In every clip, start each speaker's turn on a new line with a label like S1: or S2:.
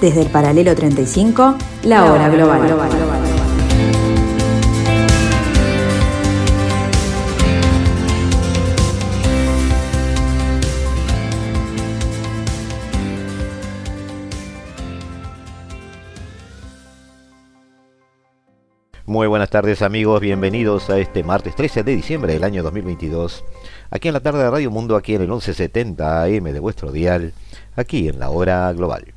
S1: Desde el paralelo 35, la hora global.
S2: Muy buenas tardes amigos, bienvenidos a este martes 13 de diciembre del año 2022, aquí en la tarde de Radio Mundo, aquí en el 1170 AM de vuestro dial, aquí en la hora global.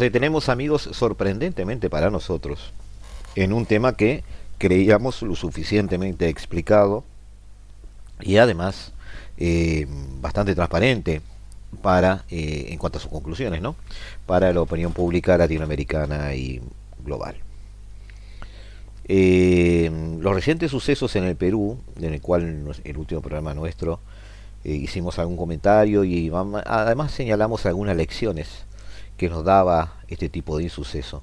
S2: Detenemos amigos sorprendentemente para nosotros en un tema que creíamos lo suficientemente explicado y además eh, bastante transparente para eh, en cuanto a sus conclusiones no para la opinión pública latinoamericana y global. Eh, los recientes sucesos en el Perú en el cual el último programa nuestro hicimos algún comentario y además señalamos algunas lecciones que nos daba este tipo de insuceso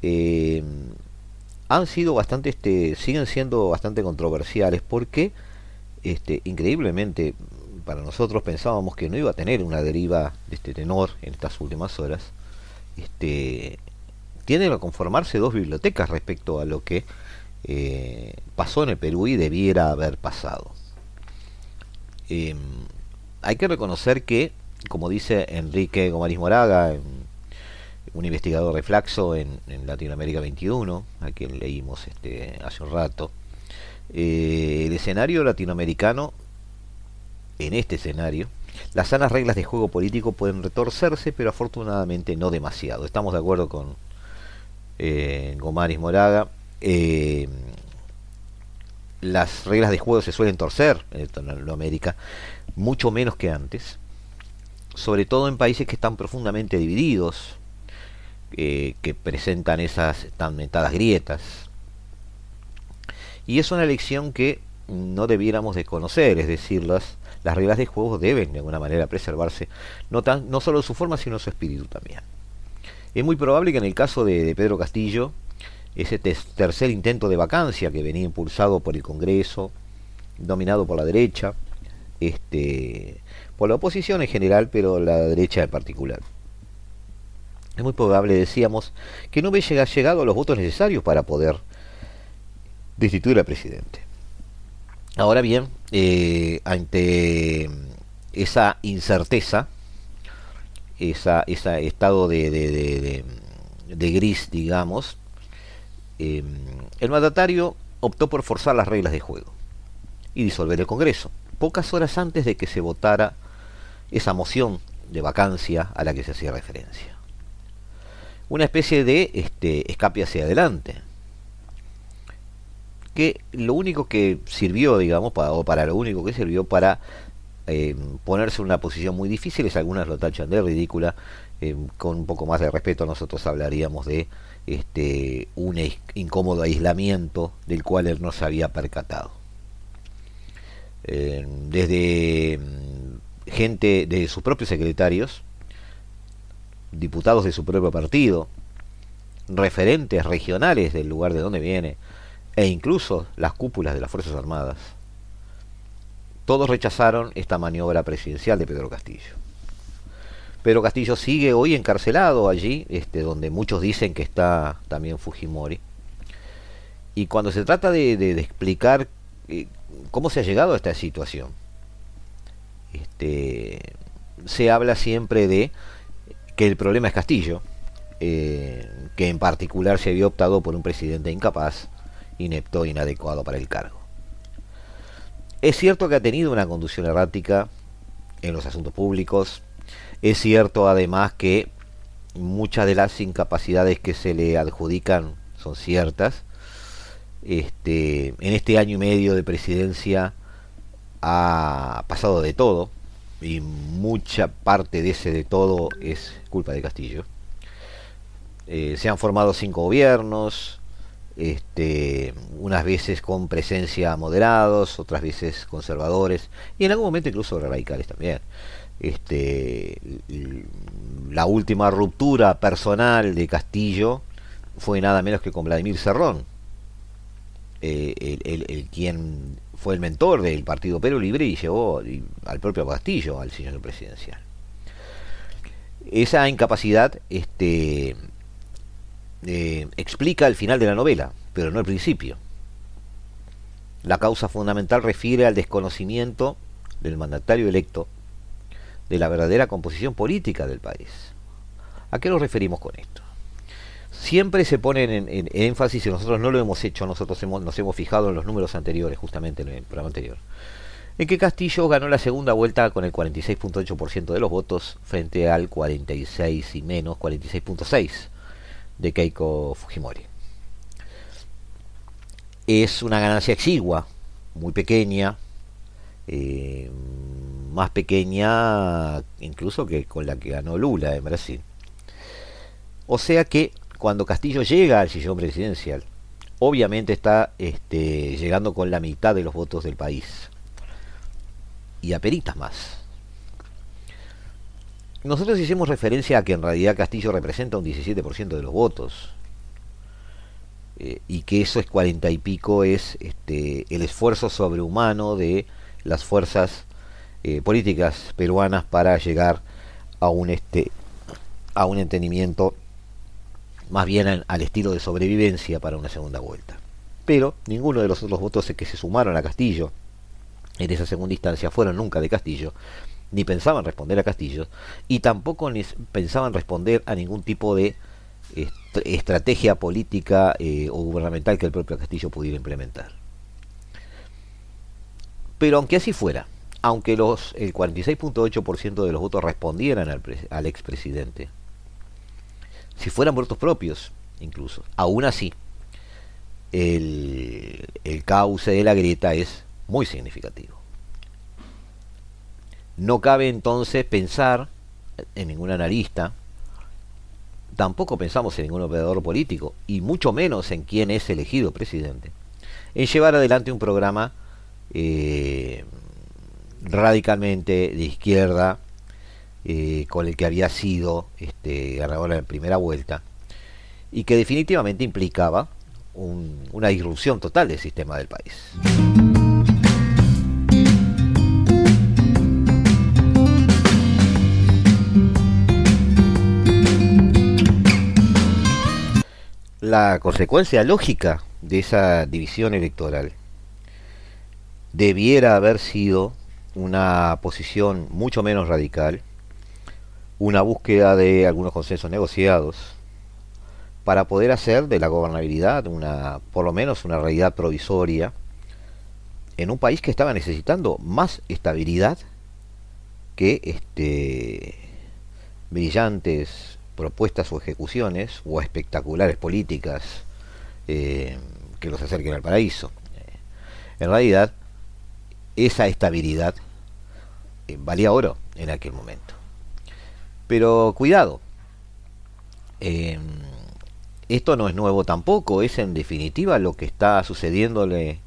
S2: eh, han sido bastante, este, siguen siendo bastante controversiales porque, este, increíblemente, para nosotros pensábamos que no iba a tener una deriva de este tenor en estas últimas horas. Este, tienen a conformarse dos bibliotecas respecto a lo que eh, pasó en el Perú y debiera haber pasado. Em, hay que reconocer que, como dice Enrique Gomariz Moraga, un investigador de Flaxo en, Latinoamérica 21, a quien leímos este, hace un rato. Eh, el escenario latinoamericano, en este escenario, las sanas reglas de juego político pueden retorcerse, pero afortunadamente no demasiado. Estamos de acuerdo con eh, Gomaris Moraga. Eh, las reglas de juego se suelen torcer en Latinoamérica mucho menos que antes, sobre todo en países que están profundamente divididos, eh, que presentan esas tan metadas grietas. Y es una lección que no debiéramos de conocer, es decir, las, las reglas de juego deben de alguna manera preservarse, no, tan, no solo su forma, sino su espíritu también. Es muy probable que en el caso de, Pedro Castillo, ese tercer intento de vacancia que venía impulsado por el Congreso, dominado por la derecha, este, por la oposición en general, pero la derecha en particular, es muy probable, decíamos, que no hubiera llegado a los votos necesarios para poder destituir al presidente. Ahora bien, eh, ante esa incerteza, ese estado de, gris, digamos, em, el mandatario optó por forzar las reglas de juego y disolver el Congreso, pocas horas antes de que se votara esa moción de vacancia a la que se hacía referencia una especie de este, escape hacia adelante. Que lo único que sirvió, digamos, para, o para lo único que sirvió para eh, ponerse en una posición muy difícil, es algunas lo tachan de ridícula, eh, con un poco más de respeto nosotros hablaríamos de este, un incómodo aislamiento del cual él no se había percatado. Eh, desde mm, gente de sus propios secretarios, diputados de su propio partido, referentes regionales del lugar de donde viene, e incluso las cúpulas de las Fuerzas Armadas, todos rechazaron esta maniobra presidencial de Pedro Castillo. Pedro Castillo sigue hoy encarcelado allí, este, donde muchos dicen que está también Fujimori. Y cuando se trata de, explicar cómo se ha llegado a esta situación, este, se habla siempre de que el problema es Castillo, eh, que en particular se había optado por un presidente incapaz, inepto inadecuado para el cargo. Es cierto que ha tenido una conducción errática en los asuntos públicos, es cierto además que muchas de las incapacidades que se le adjudican son ciertas. Este, en este año y medio de presidencia ha pasado de todo, y mucha parte de ese de todo es culpa de Castillo. Eh, se han formado cinco gobiernos, este, unas veces con presencia moderados, otras veces conservadores y en algún momento incluso radicales también. Este, la última ruptura personal de Castillo fue nada menos que con Vladimir Cerrón, eh, el, quien fue el mentor del partido Perú Libre y llevó al propio Castillo al señor presidencial. Esa incapacidad este, eh, explica el final de la novela, pero no el principio. La causa fundamental refiere al desconocimiento del mandatario electo de la verdadera composición política del país. ¿A qué nos referimos con esto? Siempre se pone en, énfasis, y nosotros no lo hemos hecho, nosotros hemos, nos hemos fijado en los números anteriores, justamente en el programa anterior, en que Castillo ganó la segunda vuelta con el 46.8% de los votos frente al 46 y menos, 46.6% de Keiko Fujimori. Es una ganancia exigua, muy pequeña, eh, más pequeña incluso que con la que ganó Lula en Brasil. O sea que cuando Castillo llega al sillón presidencial, obviamente está este, llegando con la mitad de los votos del país. Y a peritas más. Nosotros hicimos referencia a que en realidad Castillo representa un 17% de los votos. Eh, y que eso es cuarenta y pico, es este, el esfuerzo sobrehumano de las fuerzas eh, políticas peruanas para llegar a un, este, a un entendimiento más bien al estilo de sobrevivencia para una segunda vuelta. Pero ninguno de los otros votos que se sumaron a Castillo en esa segunda instancia fueron nunca de Castillo, ni pensaban responder a Castillo, y tampoco pensaban responder a ningún tipo de estrategia política eh, o gubernamental que el propio Castillo pudiera implementar. Pero aunque así fuera, aunque el 46.8% de los votos respondieran al, al expresidente, si fueran votos propios, incluso, aún así, el, el cauce de la grieta es muy significativo. No cabe entonces pensar en ningún analista, tampoco pensamos en ningún operador político, y mucho menos en quién es elegido presidente, en llevar adelante un programa eh, radicalmente de izquierda, eh, con el que había sido este, ganador en primera vuelta, y que definitivamente implicaba una disrupción total del sistema del país. la consecuencia lógica de esa división electoral debiera haber sido una posición mucho menos radical, una búsqueda de algunos consensos negociados para poder hacer de la gobernabilidad una por lo menos una realidad provisoria en un país que estaba necesitando más estabilidad que este brillantes propuestas o ejecuciones o espectaculares políticas eh, que los acerquen al paraíso. En realidad, esa estabilidad eh, valía oro en aquel momento. Pero cuidado, eh, esto no es nuevo tampoco, es en definitiva lo que está sucediéndole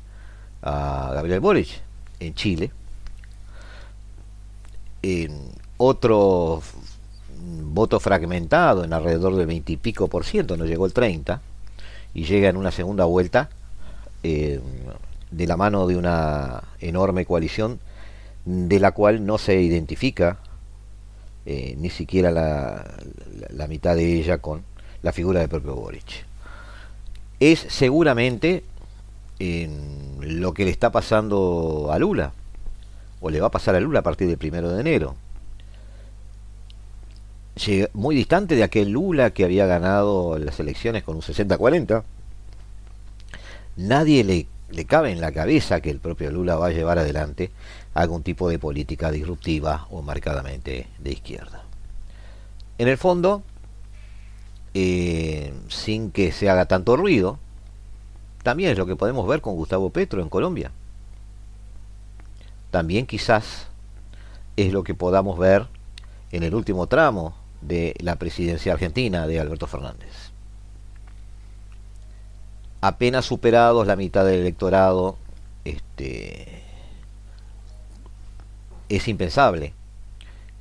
S2: a Gabriel Boric en Chile. otro voto fragmentado en alrededor del 20 y pico por ciento, no llegó el 30, y llega en una segunda vuelta eh, de la mano de una enorme coalición de la cual no se identifica eh, ni siquiera la, la, mitad de ella con la figura del propio Boric. Es seguramente lo que le está pasando a Lula, o le va a pasar a Lula a partir del primero de enero muy distante de aquel Lula que había ganado las elecciones con un 60-40. Nadie le, le, cabe en la cabeza que el propio Lula va a llevar adelante algún tipo de política disruptiva o marcadamente de izquierda. En el fondo, eh, sin que se haga tanto ruido, también es lo que podemos ver con Gustavo Petro en Colombia. También quizás es lo que podamos ver en el último tramo de la presidencia argentina de Alberto Fernández. apenas superados la mitad del electorado, este, es impensable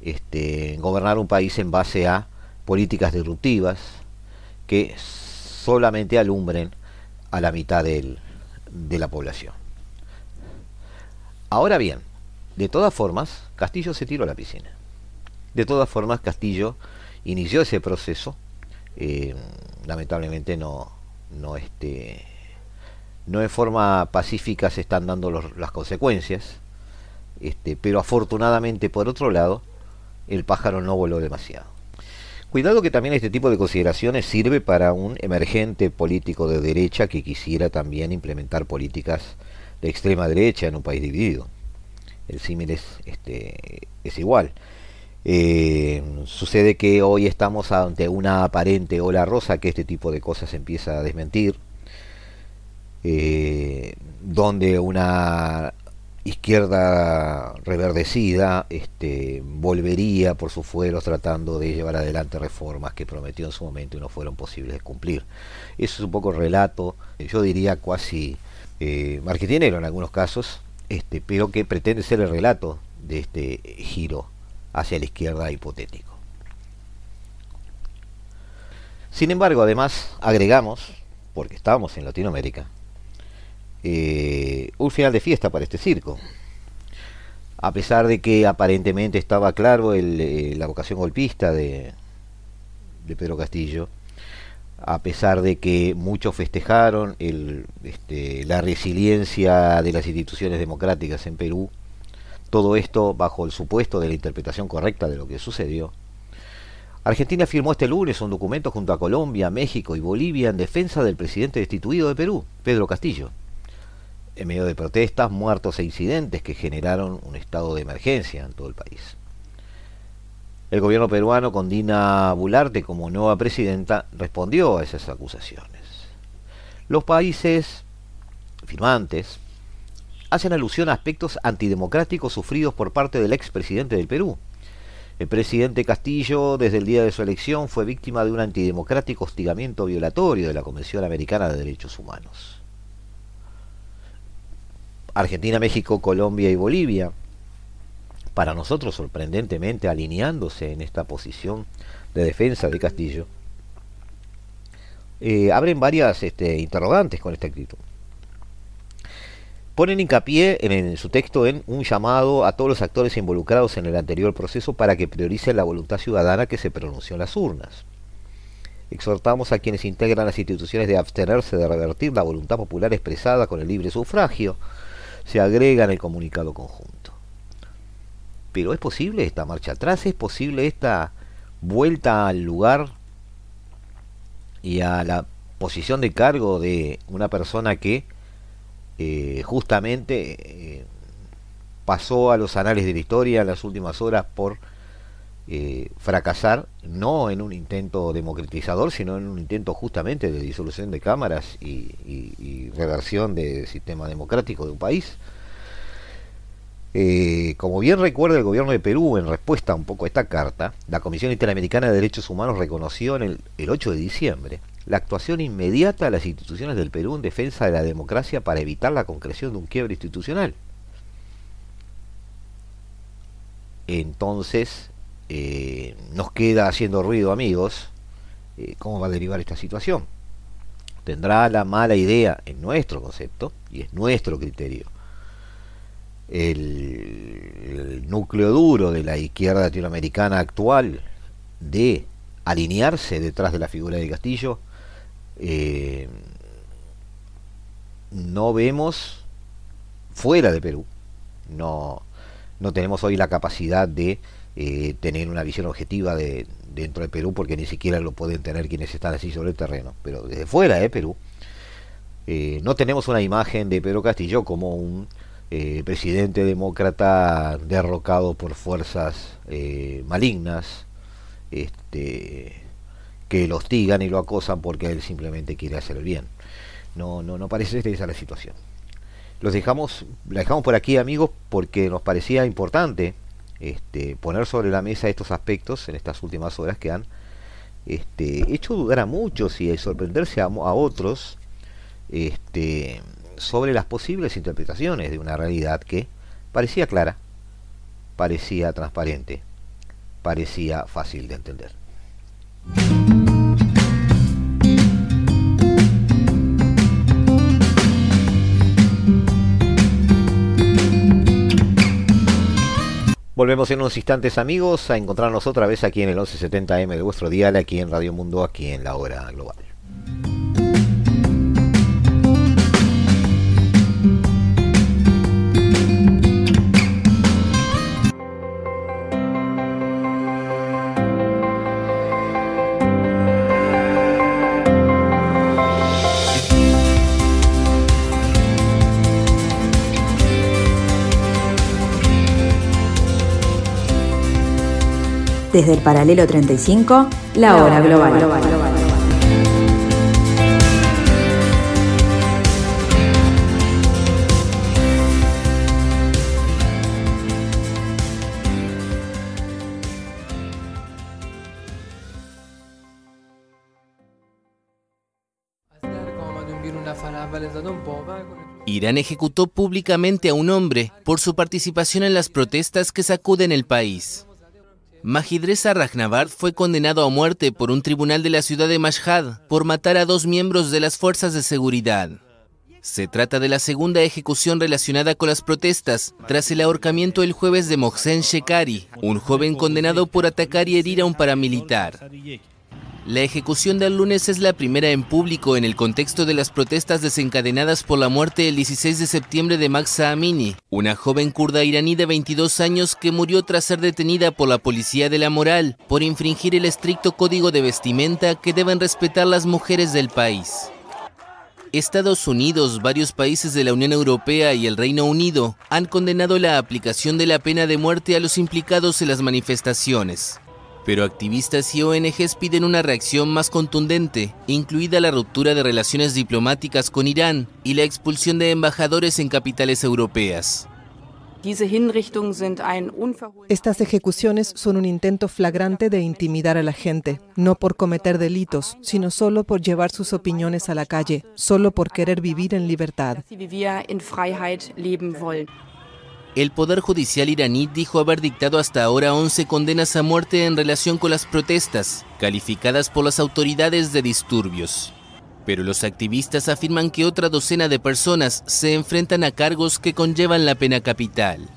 S2: este, gobernar un país en base a políticas disruptivas que solamente alumbren a la mitad del, de la población. Ahora bien, de todas formas, Castillo se tiró a la piscina. De todas formas, Castillo inició ese proceso. Eh, lamentablemente no, no, este, no de forma pacífica se están dando las consecuencias. Este, pero afortunadamente, por otro lado, el pájaro no voló demasiado. Cuidado que también este tipo de consideraciones sirve para un emergente político de derecha que quisiera también implementar políticas de extrema derecha en un país dividido. El símil es, este, es igual. Eh, sucede que hoy estamos ante una aparente ola rosa que este tipo de cosas empieza a desmentir, eh, donde una izquierda reverdecida este, volvería por sus fueros tratando de llevar adelante reformas que prometió en su momento y no fueron posibles de cumplir. Eso es un poco relato, yo diría cuasi eh, en algunos casos, este, pero que pretende ser el relato de este giro hacia la izquierda hipotético. Sin embargo, además, agregamos, porque estábamos en Latinoamérica, eh, un final de fiesta para este circo. A pesar de que aparentemente estaba claro eh, la vocación golpista de, de, Pedro Castillo, a pesar de que muchos festejaron este, la resiliencia de las instituciones democráticas en Perú, todo esto bajo el supuesto de la interpretación correcta de lo que sucedió. Argentina firmó este lunes un documento junto a Colombia, México y Bolivia en defensa del presidente destituido de Perú, Pedro Castillo en medio de protestas, muertos e incidentes que generaron un estado de emergencia en todo el país. El gobierno peruano con Dina Bularte como nueva presidenta respondió a esas acusaciones. Los países firmantes hacen alusión a aspectos antidemocráticos sufridos por parte del expresidente del Perú. El presidente Castillo, desde el día de su elección, fue víctima de un antidemocrático hostigamiento violatorio de la Convención Americana de Derechos Humanos. Argentina, México, Colombia y Bolivia, para nosotros sorprendentemente alineándose en esta posición de defensa de Castillo, eh, abren varias este, interrogantes con esta actitud. Ponen hincapié en, su texto en un llamado a todos los actores involucrados en el anterior proceso para que prioricen la voluntad ciudadana que se pronunció en las urnas. Exhortamos a quienes integran las instituciones de abstenerse de revertir la voluntad popular expresada con el libre sufragio, se agrega en el comunicado conjunto. Pero ¿es posible esta marcha atrás? ¿Es posible esta vuelta al lugar y a la posición de cargo de una persona que eh, justamente eh, pasó a los anales de la historia en las últimas horas por eh, fracasar, no en un intento democratizador, sino en un intento justamente de disolución de cámaras y, reversión del sistema democrático de un país. Eh, como bien recuerda el gobierno de Perú en respuesta un poco a esta carta, la Comisión Interamericana de Derechos Humanos reconoció en el, el 8 de diciembre la actuación inmediata de las instituciones del Perú en defensa de la democracia para evitar la concreción de un quiebre institucional. Entonces, eh, nos queda haciendo ruido, amigos, eh, cómo va a derivar esta situación. Tendrá la mala idea, en nuestro concepto, y es nuestro criterio, el, núcleo duro de la izquierda latinoamericana actual de alinearse detrás de la figura de Castillo, eh, no vemos fuera de Perú, no, no tenemos hoy la capacidad de eh, tener una visión objetiva de dentro de Perú, porque ni siquiera lo pueden tener quienes están así sobre el terreno. Pero desde fuera de Perú, eh, no tenemos una imagen de Pedro Castillo como un eh, presidente demócrata derrocado por fuerzas malignas, este, que lo hostigan y lo acosan porque él simplemente quiere hacer el bien. No, no, no parece ser esa la situación. Los dejamos, la dejamos por aquí amigos porque nos parecía importante este, poner sobre la mesa estos aspectos en estas últimas horas que han este, hecho dudar a muchos y sorprenderse a, otros este, sobre las posibles interpretaciones de una realidad que parecía clara, parecía transparente, parecía fácil de entender. Volvemos en unos instantes amigos a encontrarnos otra vez aquí en el 1170M de vuestro dial, aquí en Radio Mundo, aquí en la hora global.
S1: Desde el paralelo 35, la hora global.
S3: Irán ejecutó públicamente a un hombre por su participación en las protestas que sacuden el país. Majidreza Rahnavard fue condenado a muerte por un tribunal de la ciudad de Mashhad por matar a dos miembros de las fuerzas de seguridad. Se trata de la segunda ejecución relacionada con las protestas tras el ahorcamiento el jueves de Mohsen Shekari, un joven condenado por atacar y herir a un paramilitar. La ejecución del lunes es la primera en público en el contexto de las protestas desencadenadas por la muerte el 16 de septiembre de Maxa Amini, una joven kurda iraní de 22 años que murió tras ser detenida por la policía de la moral por infringir el estricto código de vestimenta que deben respetar las mujeres del país. Estados Unidos, varios países de la Unión Europea y el Reino Unido han condenado la aplicación de la pena de muerte a los implicados en las manifestaciones. Pero activistas y ONGs piden una reacción más contundente, incluida la ruptura de relaciones diplomáticas con Irán y la expulsión de embajadores en capitales europeas.
S4: Estas ejecuciones son un intento flagrante de intimidar a la gente, no por cometer delitos, sino solo por llevar sus opiniones a la calle, solo por querer vivir en libertad.
S3: El Poder Judicial iraní dijo haber dictado hasta ahora 11 condenas a muerte en relación con las protestas, calificadas por las autoridades de disturbios. Pero los activistas afirman que otra docena de personas se enfrentan a cargos que conllevan la pena capital.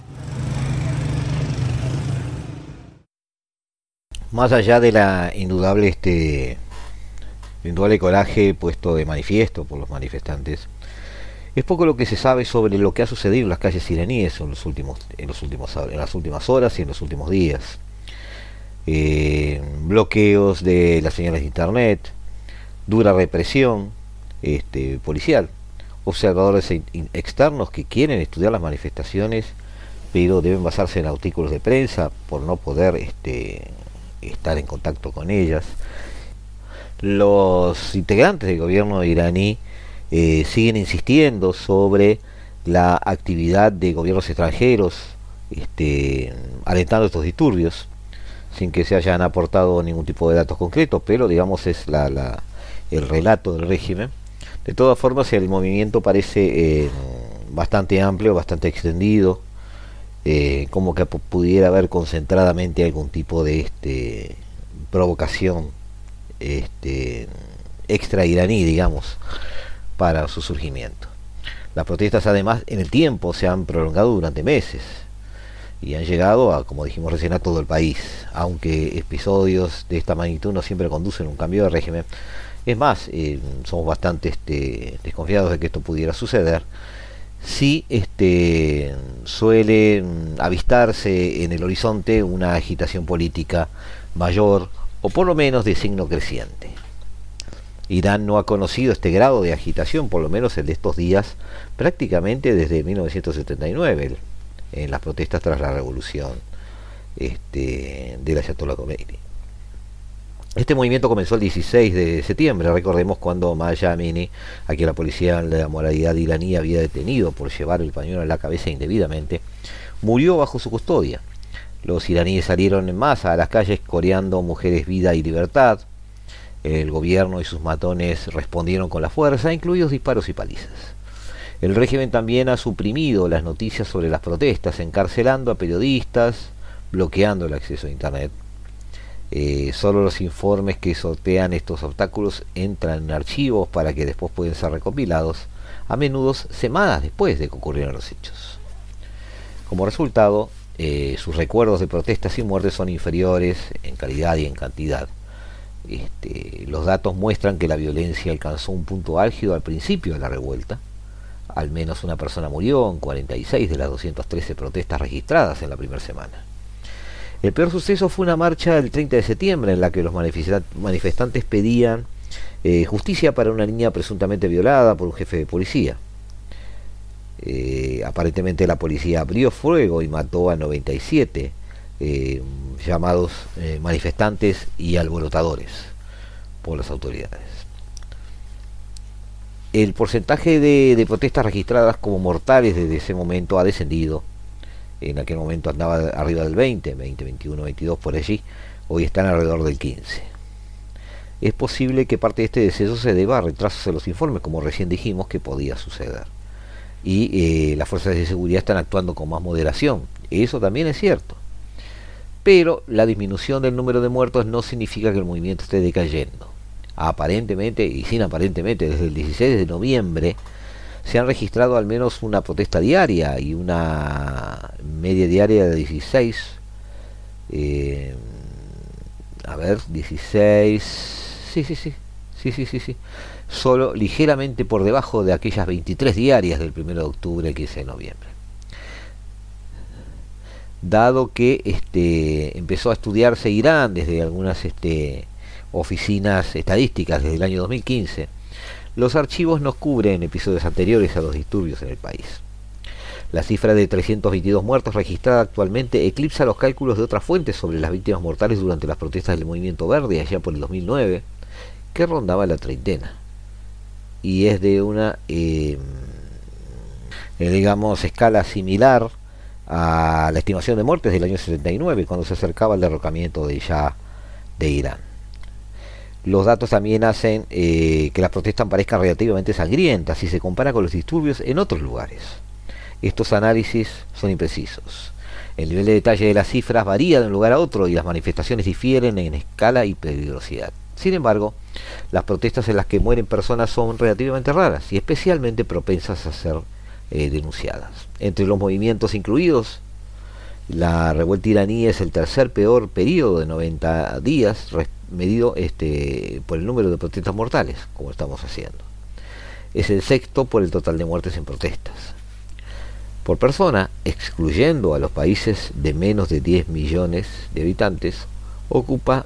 S2: Más allá de la indudable este indudable coraje puesto de manifiesto por los manifestantes, es poco lo que se sabe sobre lo que ha sucedido en las calles iraníes en, los últimos, en, los últimos, en las últimas horas y en los últimos días. Eh, bloqueos de las señales de internet, dura represión este, policial, observadores externos que quieren estudiar las manifestaciones, pero deben basarse en artículos de prensa por no poder este, estar en contacto con ellas. Los integrantes del gobierno iraní eh, siguen insistiendo sobre la actividad de gobiernos extranjeros este, alentando estos disturbios sin que se hayan aportado ningún tipo de datos concretos, pero digamos es la, el relato del régimen. De todas formas, el movimiento parece eh, bastante amplio, bastante extendido, eh, como que pudiera haber concentradamente algún tipo de este, provocación este, extra iraní, digamos para su surgimiento. Las protestas además en el tiempo se han prolongado durante meses y han llegado a, como dijimos recién, a todo el país, aunque episodios de esta magnitud no siempre conducen a un cambio de régimen. Es más, eh, somos bastante este, desconfiados de que esto pudiera suceder. Si este, suele mm, avistarse en el horizonte una agitación política mayor o por lo menos de signo creciente. Irán no ha conocido este grado de agitación, por lo menos el de estos días, prácticamente desde 1979, en las protestas tras la revolución este, de la Ayatollah Khomeini. Este movimiento comenzó el 16 de septiembre, recordemos cuando Maya Amini, a quien la policía de la moralidad iraní había detenido por llevar el pañuelo en la cabeza indebidamente, murió bajo su custodia. Los iraníes salieron en masa a las calles coreando mujeres, vida y libertad, El gobierno y sus matones respondieron con la fuerza, incluidos disparos y palizas. El régimen también ha suprimido las noticias sobre las protestas, encarcelando a periodistas, bloqueando el acceso a Internet. Eh, solo los informes que sortean estos obstáculos entran en archivos para que después puedan ser recopilados, a menudo semanas después de que ocurrieron los hechos. Como resultado, eh, sus recuerdos de protestas y muertes son inferiores en calidad y en cantidad. Este, los datos muestran que la violencia alcanzó un punto álgido al principio de la revuelta. Al menos una persona murió en 46 de las 213 protestas registradas en la primera semana. El peor suceso fue una marcha el 30 de septiembre en la que los manifestantes pedían eh, justicia para una niña presuntamente violada por un jefe de policía. Eh, aparentemente la policía abrió fuego y mató a 97 eh, llamados manifestantes y alborotadores por las autoridades. El porcentaje de protestas registradas como mortales desde ese momento ha descendido en aquel momento andaba arriba del 20, 20, 21, 22 por allí, hoy están alrededor del 15. Es posible que parte de este deceso se deba a retrasos en los informes, como recién dijimos que podía suceder. Y eh, las fuerzas de seguridad están actuando con más moderación. Eso también es cierto. Pero la disminución del número de muertos no significa que el movimiento esté decayendo. Aparentemente, y sin aparentemente, desde el 16 de noviembre, se han registrado al menos una protesta diaria y una media diaria de 16. Eh, a ver, 16. Sí, sí, sí. Sí, sí, sí, sí. Solo ligeramente por debajo de aquellas 23 diarias del 1 de octubre al 15 de noviembre. Dado que este, empezó a estudiarse Irán desde algunas este, oficinas estadísticas desde el año 2015, los archivos nos cubren episodios anteriores a los disturbios en el país. La cifra de 322 muertos registrada actualmente eclipsa los cálculos de otras fuentes sobre las víctimas mortales durante las protestas del movimiento verde allá por el 2009, que rondaba la treintena. Y es de una, em, eh, digamos, escala similar a la estimación de muertes del año 79, cuando se acercaba el derrocamiento de ya de Irán los datos también hacen eh, que las protestas parezcan relativamente sangrientas si se compara con los disturbios en otros lugares. Estos análisis son imprecisos. El nivel de detalle de las cifras varía de un lugar a otro y las manifestaciones difieren en escala y peligrosidad. Sin embargo, las protestas en las que mueren personas son relativamente raras y especialmente propensas a ser eh, denunciadas. Entre los movimientos incluidos, la revuelta iraní es el tercer peor periodo de 90 días medido este, por el número de protestas mortales, como estamos haciendo. Es el sexto por el total de muertes en protestas. Por persona, excluyendo a los países de menos de 10 millones de habitantes, ocupa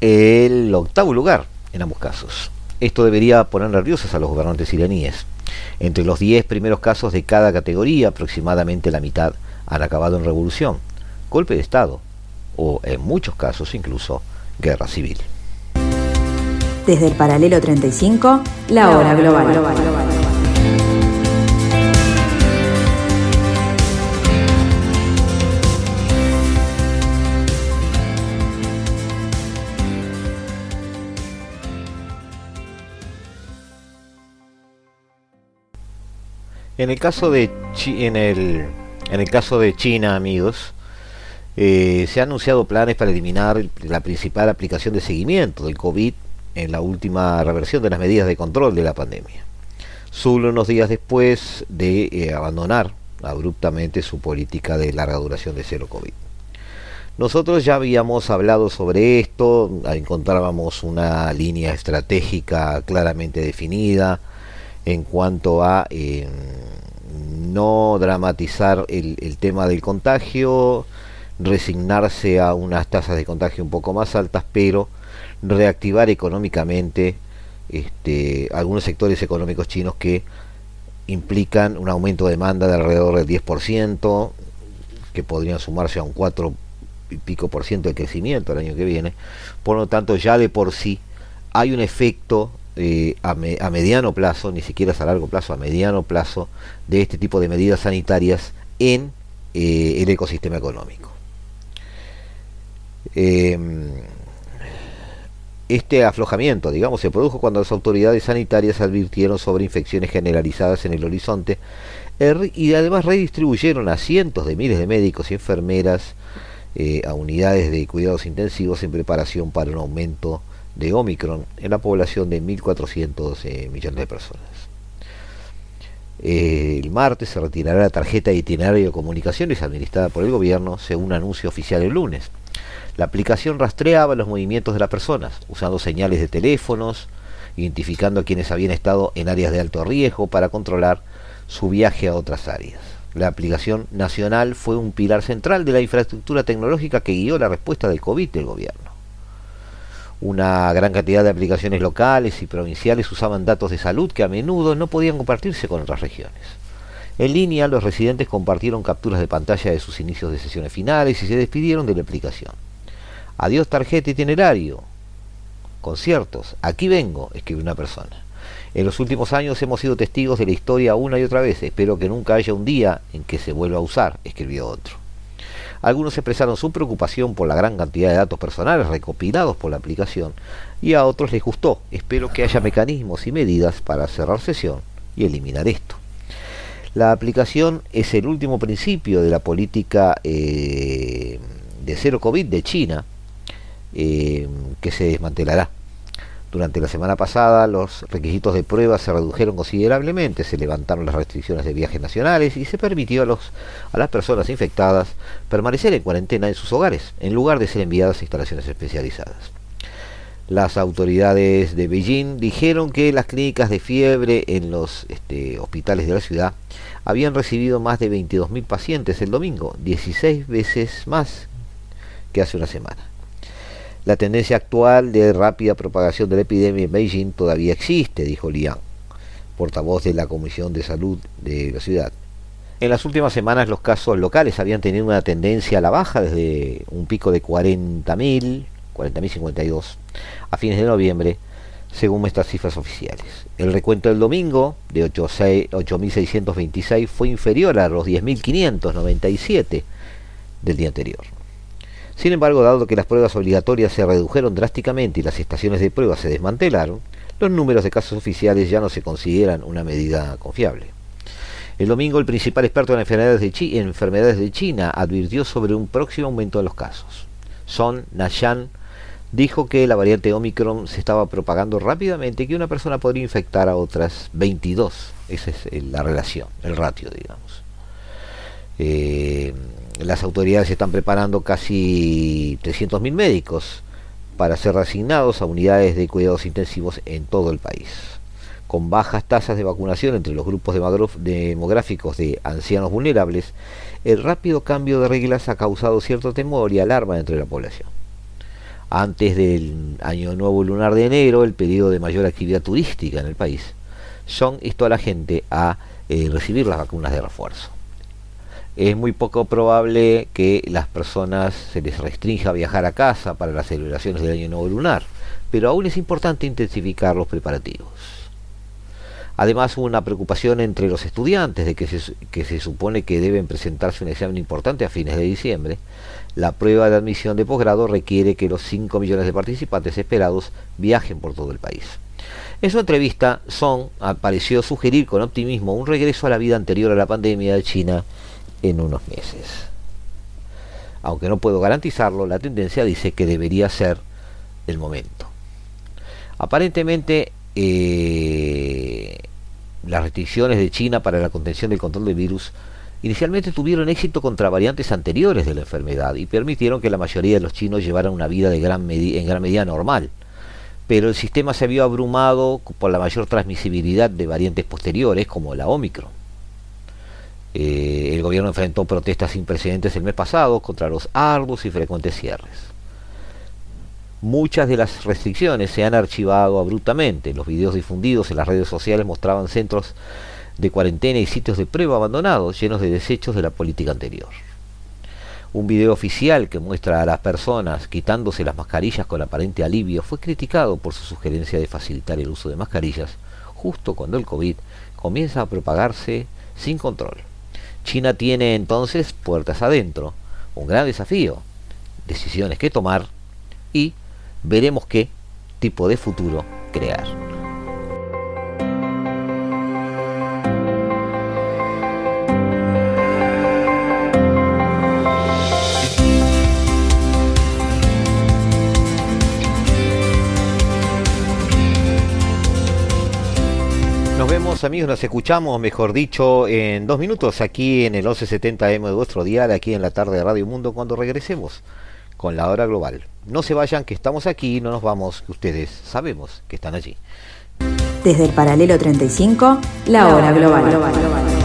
S2: el octavo lugar en ambos casos. Esto debería poner nerviosos a los gobernantes iraníes. Entre los 10 primeros casos de cada categoría, aproximadamente la mitad han acabado en revolución, golpe de Estado o, en muchos casos incluso, guerra civil.
S1: Desde el paralelo 35, la, hora global.
S2: En el caso de en el en el caso de China, amigos, eh, se han anunciado planes para eliminar la principal aplicación de seguimiento del COVID en la última reversión de las medidas de control de la pandemia. Solo unos días después de eh, abandonar abruptamente su política de larga duración de cero COVID. Nosotros ya habíamos hablado sobre esto, encontrábamos una línea estratégica claramente definida en cuanto a eh, no dramatizar el tema del contagio, resignarse a unas tasas de contagio un poco más altas, pero reactivar económicamente este, algunos sectores económicos chinos que implican un aumento de demanda de alrededor del 10%, que podrían sumarse a un 4 y pico por ciento de crecimiento el año que viene. Por lo tanto, ya de por sí hay un efecto eh, a, mediano plazo, ni siquiera a largo plazo, a mediano plazo, de este tipo de medidas sanitarias en eh, el ecosistema económico. Em, Este aflojamiento, digamos, se produjo cuando las autoridades sanitarias advirtieron sobre infecciones generalizadas en el horizonte er, y además redistribuyeron a cientos de miles de médicos y enfermeras eh, a unidades de cuidados intensivos en preparación para un aumento de Omicron en la población de 1.400 eh, millones de personas. Eh, el martes se retirará la tarjeta de itinerario de comunicaciones administrada por el gobierno, según anuncio oficial el lunes. La aplicación rastreaba los movimientos de las personas, usando señales de teléfonos, identificando a quienes habían estado en áreas de alto riesgo para controlar su viaje a otras áreas. La aplicación nacional fue un pilar central de la infraestructura tecnológica que guió la respuesta del COVID del gobierno. Una gran cantidad de aplicaciones locales y provinciales usaban datos de salud que a menudo no podían compartirse con otras regiones. En línea, los residentes compartieron capturas de pantalla de sus inicios de sesiones finales y se despidieron de la aplicación. Adiós tarjeta itinerario. Conciertos. Aquí vengo, escribe una persona. En los últimos años hemos sido testigos de la historia una y otra vez. Espero que nunca haya un día en que se vuelva a usar, escribió otro. Algunos expresaron su preocupación por la gran cantidad de datos personales recopilados por la aplicación y a otros les gustó. Espero que haya mecanismos y medidas para cerrar sesión y eliminar esto. La aplicación es el último principio de la política eh, de cero COVID de China, eh, que se desmantelará. Durante la semana pasada los requisitos de prueba se redujeron considerablemente, se levantaron las restricciones de viajes nacionales y se permitió a, las personas infectadas permanecer en cuarentena en sus hogares, en lugar de ser enviadas a instalaciones especializadas. Las autoridades de Beijing dijeron que las clínicas de fiebre en los este, hospitales de la ciudad habían recibido más de 22.000 pacientes el domingo, 16 veces más que hace una semana. La tendencia actual de rápida propagación de la epidemia en Beijing todavía existe, dijo Liang, portavoz de la Comisión de Salud de la ciudad. En las últimas semanas los casos locales habían tenido una tendencia a la baja desde un pico de 40.000, 40.052 a fines de noviembre, según estas cifras oficiales. El recuento del domingo de 8.626 fue inferior a los 10.597 del día anterior. Sin embargo, dado que las pruebas obligatorias se redujeron drásticamente y las estaciones de pruebas se desmantelaron, los números de casos oficiales ya no se consideran una medida confiable. El domingo, el principal experto en enfermedades de, enfermedades de China advirtió sobre un próximo aumento de los casos. Son Nashan dijo que la variante Omicron se estaba propagando rápidamente y que una persona podría infectar a otras 22. Esa es la relación, el ratio, digamos. Eh, las autoridades están preparando casi 300.000 médicos para ser reasignados a unidades de cuidados intensivos en todo el país. Con bajas tasas de vacunación entre los grupos demográficos de ancianos vulnerables, el rápido cambio de reglas ha causado cierto temor y alarma entre la población. Antes del año nuevo lunar de enero, el periodo de mayor actividad turística en el país, son esto a la gente a eh, recibir las vacunas de refuerzo es muy poco probable que las personas se les restrinja viajar a casa para las celebraciones del Año Nuevo Lunar, pero aún es importante intensificar los preparativos. Además hubo una preocupación entre los estudiantes de que se, que se supone que deben presentarse un examen importante a fines de diciembre. La prueba de admisión de posgrado requiere que los 5 millones de participantes esperados viajen por todo el país. En su entrevista, Song pareció sugerir con optimismo un regreso a la vida anterior a la pandemia de China en unos meses. Aunque no puedo garantizarlo, la tendencia dice que debería ser el momento. Aparentemente, eh, las restricciones de China para la contención del control del virus inicialmente tuvieron éxito contra variantes anteriores de la enfermedad y permitieron que la mayoría de los chinos llevaran una vida en gran medida normal. Pero el sistema se vio abrumado por la mayor transmisibilidad de variantes posteriores como la Omicron. Eh, el gobierno enfrentó protestas sin precedentes el mes pasado contra los arduos y frecuentes cierres. Muchas de las restricciones se han archivado abruptamente. Los videos difundidos en las redes sociales mostraban centros de cuarentena y sitios de prueba abandonados llenos de desechos de la política anterior. Un video oficial que muestra a las personas quitándose las mascarillas con aparente alivio fue criticado por su sugerencia de facilitar el uso de mascarillas justo cuando el COVID comienza a propagarse sin control. China tiene entonces puertas adentro, un gran desafío, decisiones que tomar y veremos qué tipo de futuro crear. Vemos amigos, nos escuchamos, mejor dicho, en dos minutos aquí en el 1170M de vuestro dial, aquí en la tarde de Radio Mundo, cuando regresemos con la hora global. No se vayan, que estamos aquí, no nos vamos, ustedes sabemos que están allí.
S1: Desde el paralelo 35, la, hora, global.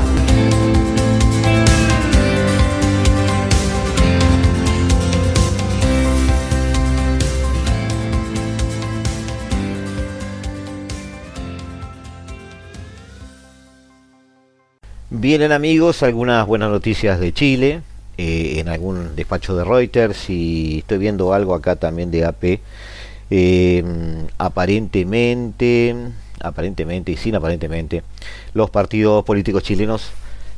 S2: Vienen amigos algunas buenas noticias de Chile, eh, en algún despacho de Reuters y estoy viendo algo acá también de AP. Eh, aparentemente, aparentemente y sin aparentemente, los partidos políticos chilenos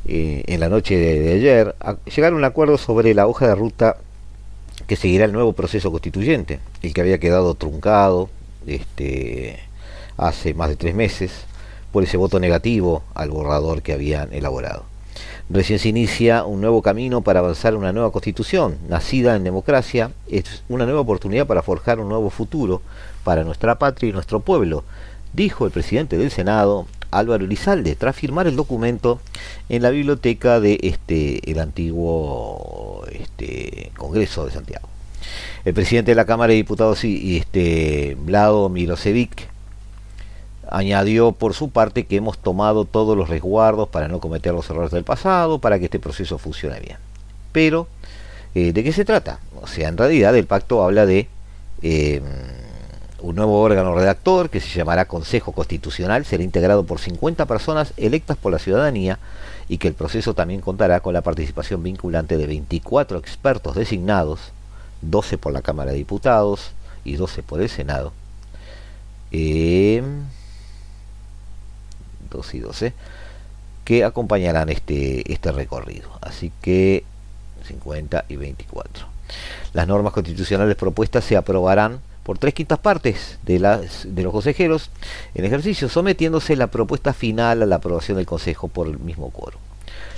S2: eh, en la noche de, ayer llegaron a un acuerdo sobre la hoja de ruta que seguirá el nuevo proceso constituyente, el que había quedado truncado este, hace más de tres meses por ese voto negativo al borrador que habían elaborado. Recién se inicia un nuevo camino para avanzar una nueva constitución, nacida en democracia, es una nueva oportunidad para forjar un nuevo futuro para nuestra patria y nuestro pueblo, dijo el presidente del Senado, Álvaro Elizalde, tras firmar el documento en la biblioteca de este el antiguo este, Congreso de Santiago. El presidente de la Cámara de Diputados este Vlado Milosevic Añadió por su parte que hemos tomado todos los resguardos para no cometer los errores del pasado, para que este proceso funcione bien. Pero, eh, ¿de qué se trata? O sea, en realidad el pacto habla de eh, un nuevo órgano redactor que se llamará Consejo Constitucional, será integrado por 50 personas electas por la ciudadanía y que el proceso también contará con la participación vinculante de 24 expertos designados, 12 por la Cámara de Diputados y 12 por el Senado. Eh, 2 y 12 que acompañarán este, este recorrido. Así que 50 y 24. Las normas constitucionales propuestas se aprobarán por tres quintas partes de, las, de los consejeros en ejercicio, sometiéndose la propuesta final a la aprobación del Consejo por el mismo coro.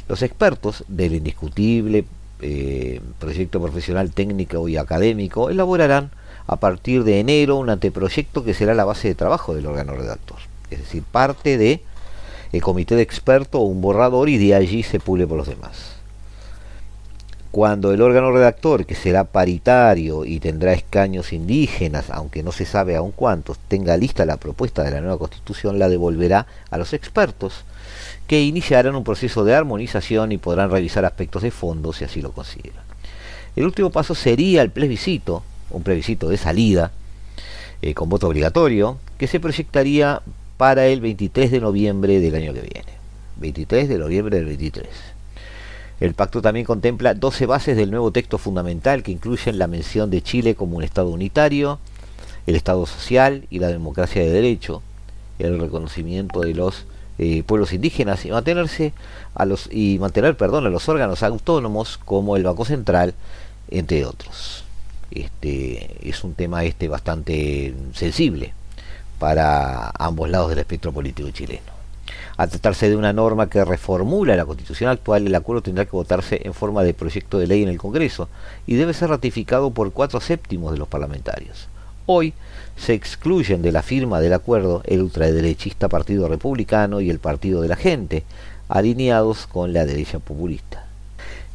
S2: Los expertos del indiscutible eh, proyecto profesional técnico y académico elaborarán a partir de enero un anteproyecto que será la base de trabajo del órgano redactor, es decir, parte de el comité de expertos o un borrador y de allí se pule por los demás. Cuando el órgano redactor, que será paritario y tendrá escaños indígenas, aunque no se sabe aún cuántos, tenga lista la propuesta de la nueva constitución, la devolverá a los expertos, que iniciarán un proceso de armonización y podrán revisar aspectos de fondo si así lo consideran. El último paso sería el plebiscito, un plebiscito de salida, eh, con voto obligatorio, que se proyectaría para el 23 de noviembre del año que viene. 23 de noviembre del 23. El pacto también contempla 12 bases del nuevo texto fundamental que incluyen la mención de Chile como un Estado unitario, el Estado social y la democracia de derecho, el reconocimiento de los eh, pueblos indígenas y mantenerse a los y mantener perdón a los órganos autónomos como el Banco Central, entre otros. Este es un tema este bastante sensible para ambos lados del espectro político chileno. Al tratarse de una norma que reformula la constitución actual, el acuerdo tendrá que votarse en forma de proyecto de ley en el Congreso y debe ser ratificado por cuatro séptimos de los parlamentarios. Hoy se excluyen de la firma del acuerdo el ultraderechista Partido Republicano y el Partido de la Gente, alineados con la derecha populista.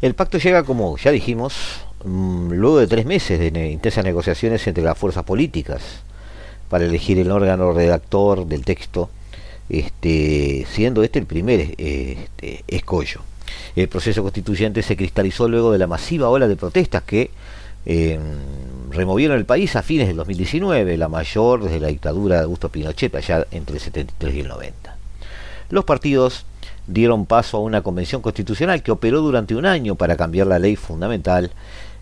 S2: El pacto llega, como ya dijimos, mm, luego de tres meses de intensas negociaciones entre las fuerzas políticas, para elegir el órgano redactor del texto, este, siendo este el primer este, escollo. El proceso constituyente se cristalizó luego de la masiva ola de protestas que eh, removieron el país a fines del 2019, la mayor desde la dictadura de Augusto Pinochet, allá entre el 73 y el 90. Los partidos dieron paso a una convención constitucional que operó durante un año para cambiar la ley fundamental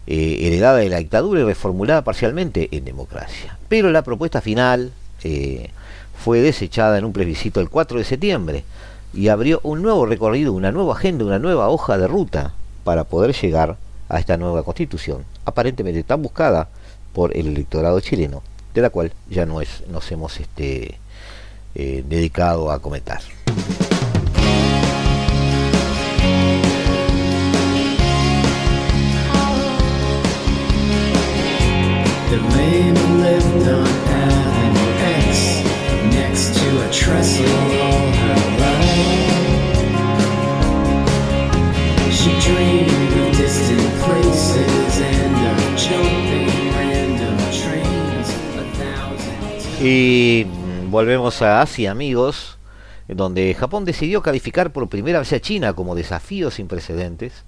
S2: eh, heredada de la dictadura y reformulada parcialmente en democracia. Pero la propuesta final eh, fue desechada en un plebiscito el 4 de septiembre y abrió un nuevo recorrido, una nueva agenda, una nueva hoja de ruta para poder llegar a esta nueva constitución, aparentemente tan buscada por el electorado chileno de la cual ya no es, nos hemos este, eh, dedicado a comentar. Y volvemos a Asia, amigos, donde Japón decidió calificar por primera vez a China como desafío sin precedentes,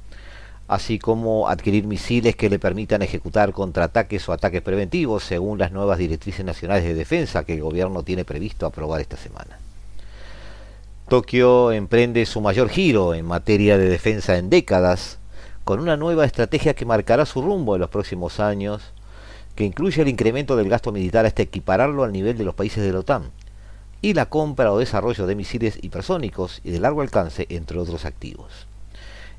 S2: así como adquirir misiles que le permitan ejecutar contraataques o ataques preventivos según las nuevas directrices nacionales de defensa que el gobierno tiene previsto aprobar esta semana. Tokio emprende su mayor giro en materia de defensa en décadas, con una nueva estrategia que marcará su rumbo en los próximos años que incluye el incremento del gasto militar hasta equipararlo al nivel de los países de la OTAN, y la compra o desarrollo de misiles hipersónicos y de largo alcance, entre otros activos.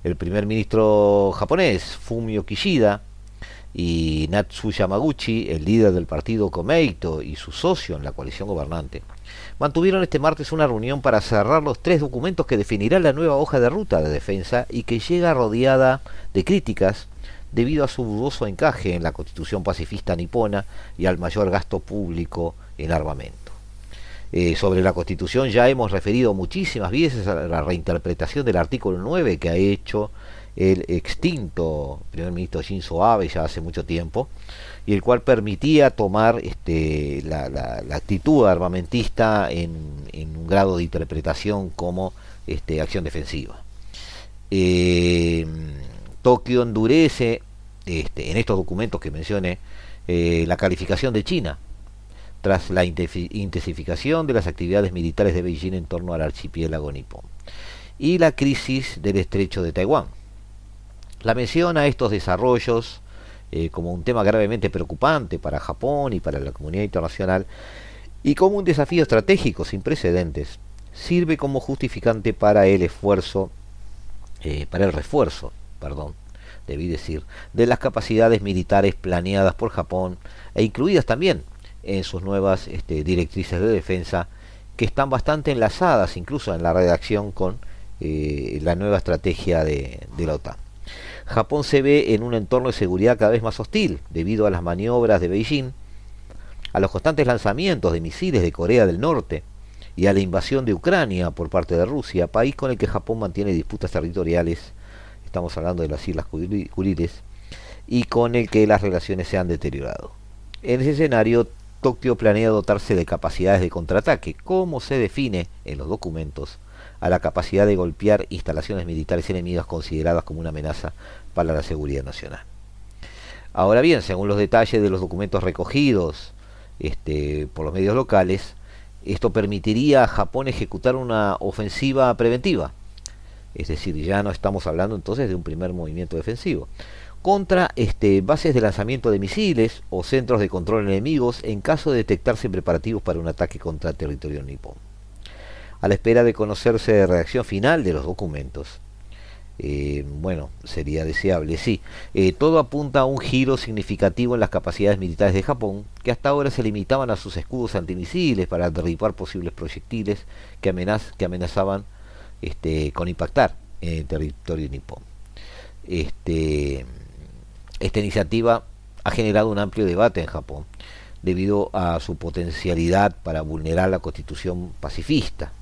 S2: El primer ministro japonés, Fumio Kishida, y Natsu Yamaguchi, el líder del partido Komeito y su socio en la coalición gobernante, mantuvieron este martes una reunión para cerrar los tres documentos que definirán la nueva hoja de ruta de defensa y que llega rodeada de críticas debido a su dudoso encaje en la constitución pacifista nipona y al mayor gasto público en armamento. Eh, sobre la constitución ya hemos referido muchísimas veces a la reinterpretación del artículo 9 que ha hecho el extinto primer ministro Shinzo Abe ya hace mucho tiempo y el cual permitía tomar este, la, actitud armamentista en, un grado de interpretación como este, acción defensiva. Eh, Tokio endurece este, en estos documentos que mencioné eh, la calificación de China tras la intensificación de las actividades militares de Beijing en torno al archipiélago nipón y la crisis del estrecho de Taiwán. La mención a estos desarrollos eh, como un tema gravemente preocupante para Japón y para la comunidad internacional y como un desafío estratégico sin precedentes sirve como justificante para el esfuerzo, eh, para el refuerzo perdón, debí decir, de las capacidades militares planeadas por Japón e incluidas también en sus nuevas este, directrices de defensa, que están bastante enlazadas incluso en la redacción con eh, la nueva estrategia de, de la OTAN. Japón se ve en un entorno de seguridad cada vez más hostil debido a las maniobras de Beijing, a los constantes lanzamientos de misiles de Corea del Norte y a la invasión de Ucrania por parte de Rusia, país con el que Japón mantiene disputas territoriales estamos hablando de las Islas Kuriles, y con el que las relaciones se han deteriorado. En ese escenario, Tokio planea dotarse de capacidades de contraataque, como se define en los documentos, a la capacidad de golpear instalaciones militares enemigas consideradas como una amenaza para la seguridad nacional. Ahora bien, según los detalles de los documentos recogidos este, por los medios locales, esto permitiría a Japón ejecutar una ofensiva preventiva, es decir, ya no estamos hablando entonces de un primer movimiento defensivo, contra este, bases de lanzamiento de misiles o centros de control enemigos en caso de detectarse preparativos para un ataque contra territorio nipón. A la espera de conocerse la reacción final de los documentos, eh, bueno, sería deseable, sí. Eh, todo apunta a un giro significativo en las capacidades militares de Japón, que hasta ahora se limitaban a sus escudos antimisiles para derribar posibles proyectiles que amenazaban este, con impactar en el territorio nipón. Este, esta iniciativa ha generado un amplio debate en Japón debido a su potencialidad para vulnerar la constitución pacifista.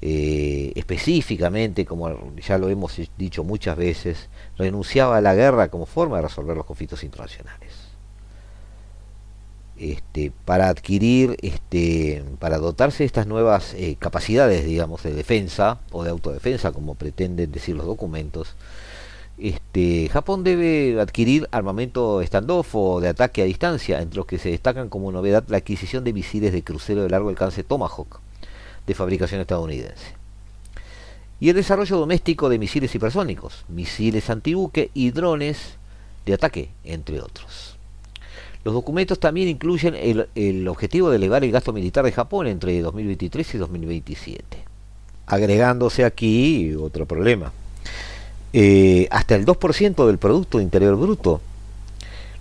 S2: Eh, específicamente, como ya lo hemos dicho muchas veces, renunciaba a la guerra como forma de resolver los conflictos internacionales. Este, para adquirir, este, para dotarse de estas nuevas eh, capacidades, digamos, de defensa o de autodefensa, como pretenden decir los documentos, este, Japón debe adquirir armamento o de ataque a distancia, entre los que se destacan como novedad la adquisición de misiles de crucero de largo alcance Tomahawk, de fabricación estadounidense. Y el desarrollo doméstico de misiles hipersónicos, misiles antibuque y drones de ataque, entre otros. Los documentos también incluyen el, objetivo de elevar el gasto militar de Japón entre 2023 y 2027. Agregándose aquí otro problema. Eh, hasta el 2% del Producto Interior Bruto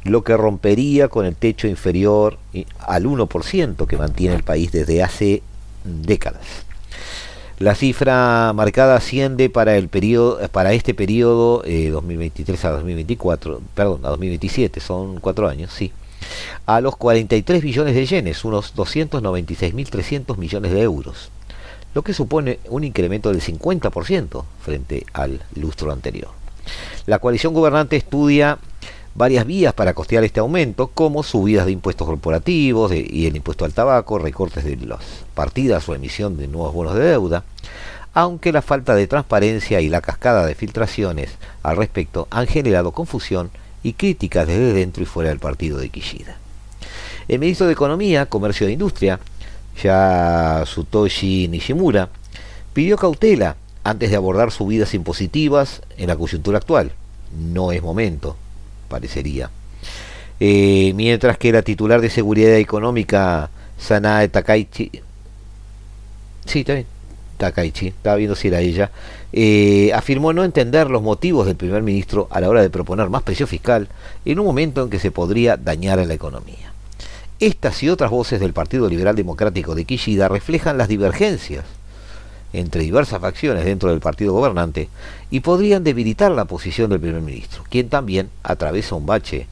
S2: lo que rompería con el techo inferior al 1% que mantiene el país desde hace décadas. La cifra marcada asciende para el periodo, para este periodo 2023 eh, a 2024, perdón, a 2027, son cuatro años, sí, a los 43 billones de yenes, unos 296.300 millones de euros, lo que supone un incremento del 50% frente al lustro anterior. La coalición gobernante estudia varias vías para costear este aumento, como subidas de impuestos corporativos y el impuesto al tabaco, recortes de las partidas o emisión de nuevos bonos de deuda, aunque la falta de transparencia y la cascada de filtraciones al respecto han generado confusión y críticas desde dentro y fuera del partido de Kishida. El ministro de Economía, Comercio e Industria, Yasutoshi Nishimura, pidió cautela antes de abordar subidas impositivas en la coyuntura actual. No es momento, parecería. Eh, mientras que la titular de Seguridad Económica, Sanae Takaichi, sí, está Takaichi, estaba viendo si era ella, eh, afirmó no entender los motivos del primer ministro a la hora de proponer más presión fiscal en un momento en que se podría dañar a la economía. Estas y otras voces del Partido Liberal Democrático de Kishida reflejan las divergencias entre diversas facciones dentro del partido gobernante y podrían debilitar la posición del primer ministro, quien también atraviesa un bache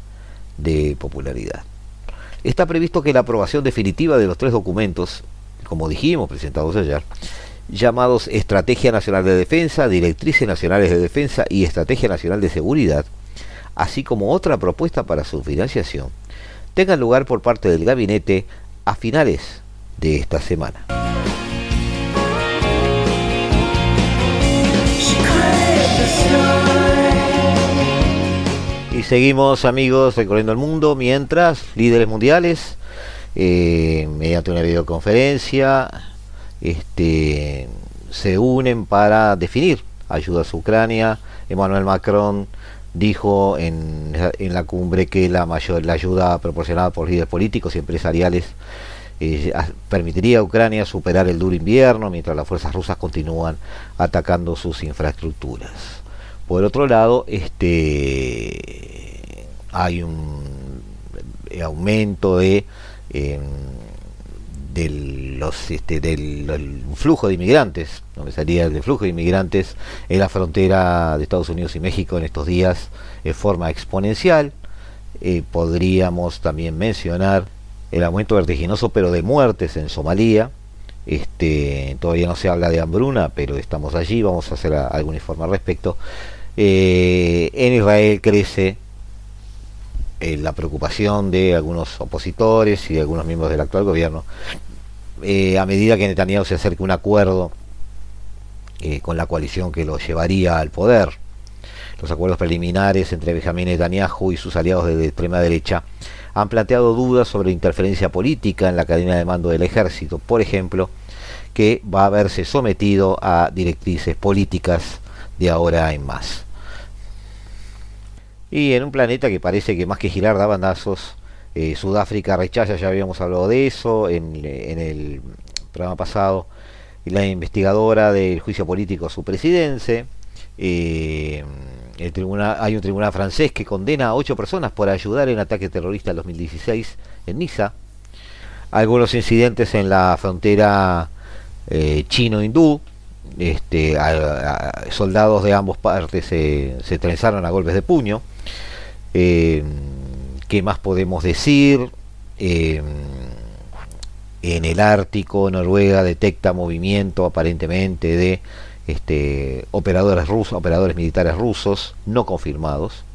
S2: de popularidad. Está previsto que la aprobación definitiva de los tres documentos, como dijimos, presentados ayer, llamados Estrategia Nacional de Defensa, Directrices Nacionales de Defensa y Estrategia Nacional de Seguridad, así como otra propuesta para su financiación, tengan lugar por parte del gabinete a finales de esta semana. Y seguimos amigos recorriendo el mundo mientras líderes mundiales, eh, mediante una videoconferencia, este, se unen para definir ayudas a Ucrania. Emmanuel Macron dijo en, la cumbre que la, mayor, la ayuda proporcionada por líderes políticos y empresariales eh, permitiría a Ucrania superar el duro invierno mientras las fuerzas rusas continúan atacando sus infraestructuras. Por otro lado, este hay un aumento de em, del, los, este, del, flujo de inmigrantes, me salía el flujo de inmigrantes en la frontera de Estados Unidos y México en estos días en forma exponencial. Eh, podríamos también mencionar el aumento vertiginoso pero de muertes en Somalia. Este, todavía no se habla de hambruna, pero estamos allí, vamos a hacer algún informe al respecto. Eh, en Israel crece eh, la preocupación de algunos opositores y algunos miembros del actual gobierno eh, a medida que Netanyahu se acerque un acuerdo con la coalición que lo llevaría al poder. Los acuerdos preliminares entre Benjamín Netanyahu y sus aliados de extrema derecha han planteado dudas sobre interferencia política en la cadena de mando del ejército, por ejemplo, que va a verse sometido a directrices políticas de ahora en más. Y en un planeta que parece que más que girar da bandazos, eh, Sudáfrica rechaza, ya habíamos hablado de eso en, el programa pasado, la investigadora del juicio político su presidencia, eh, hay un tribunal francés que condena a ocho personas por ayudar en ataque terrorista en 2016 en Niza. Algunos incidentes en la frontera eh, chino-hindú. Este, soldados de ambos partes se, se trenzaron a golpes de puño. Eh, ¿Qué más podemos decir? Eh, en el Ártico, Noruega detecta movimiento aparentemente de este, operadores rusos, operadores militares rusos no confirmados.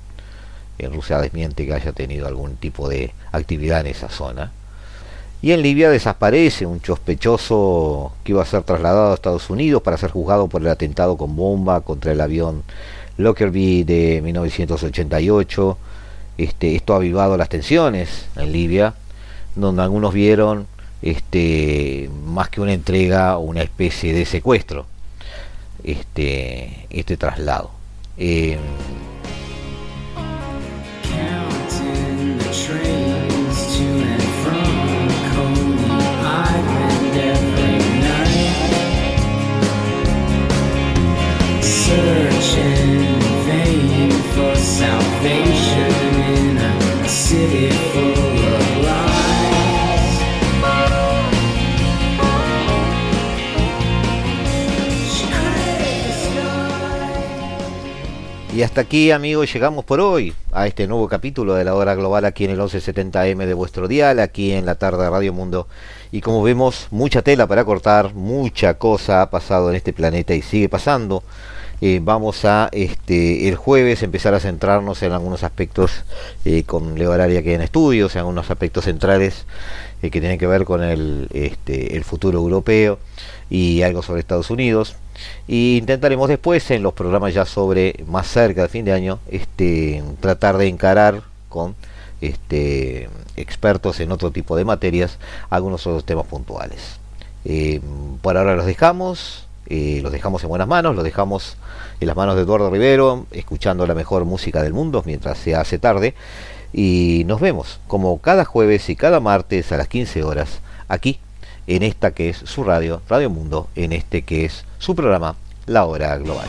S2: En Rusia desmiente que haya tenido algún tipo de actividad en esa zona. Y en Libia desaparece un sospechoso que iba a ser trasladado a Estados Unidos para ser juzgado por el atentado con bomba contra el avión Lockerbie de 1988. Este, esto ha avivado las tensiones en Libia, donde algunos vieron este, más que una entrega una especie de secuestro este, este traslado. Eh, Y hasta aquí, amigos, llegamos por hoy a este nuevo capítulo de la hora global aquí en el 1170M de vuestro dial, aquí en la tarde de Radio Mundo. Y como vemos, mucha tela para cortar, mucha cosa ha pasado en este planeta y sigue pasando. Eh, vamos a este el jueves empezar a centrarnos en algunos aspectos eh, con Leo Araria que en estudios, en algunos aspectos centrales eh, que tienen que ver con el, este, el futuro europeo y algo sobre Estados Unidos. Y intentaremos después en los programas ya sobre más cerca de fin de año este, tratar de encarar con este, expertos en otro tipo de materias algunos otros temas puntuales. Eh, por ahora los dejamos, eh, los dejamos en buenas manos, los dejamos en las manos de Eduardo Rivero, escuchando la mejor música del mundo mientras se hace tarde. Y nos vemos como cada jueves y cada martes a las 15 horas aquí en esta que es su radio, Radio Mundo, en este que es su programa, La Hora Global.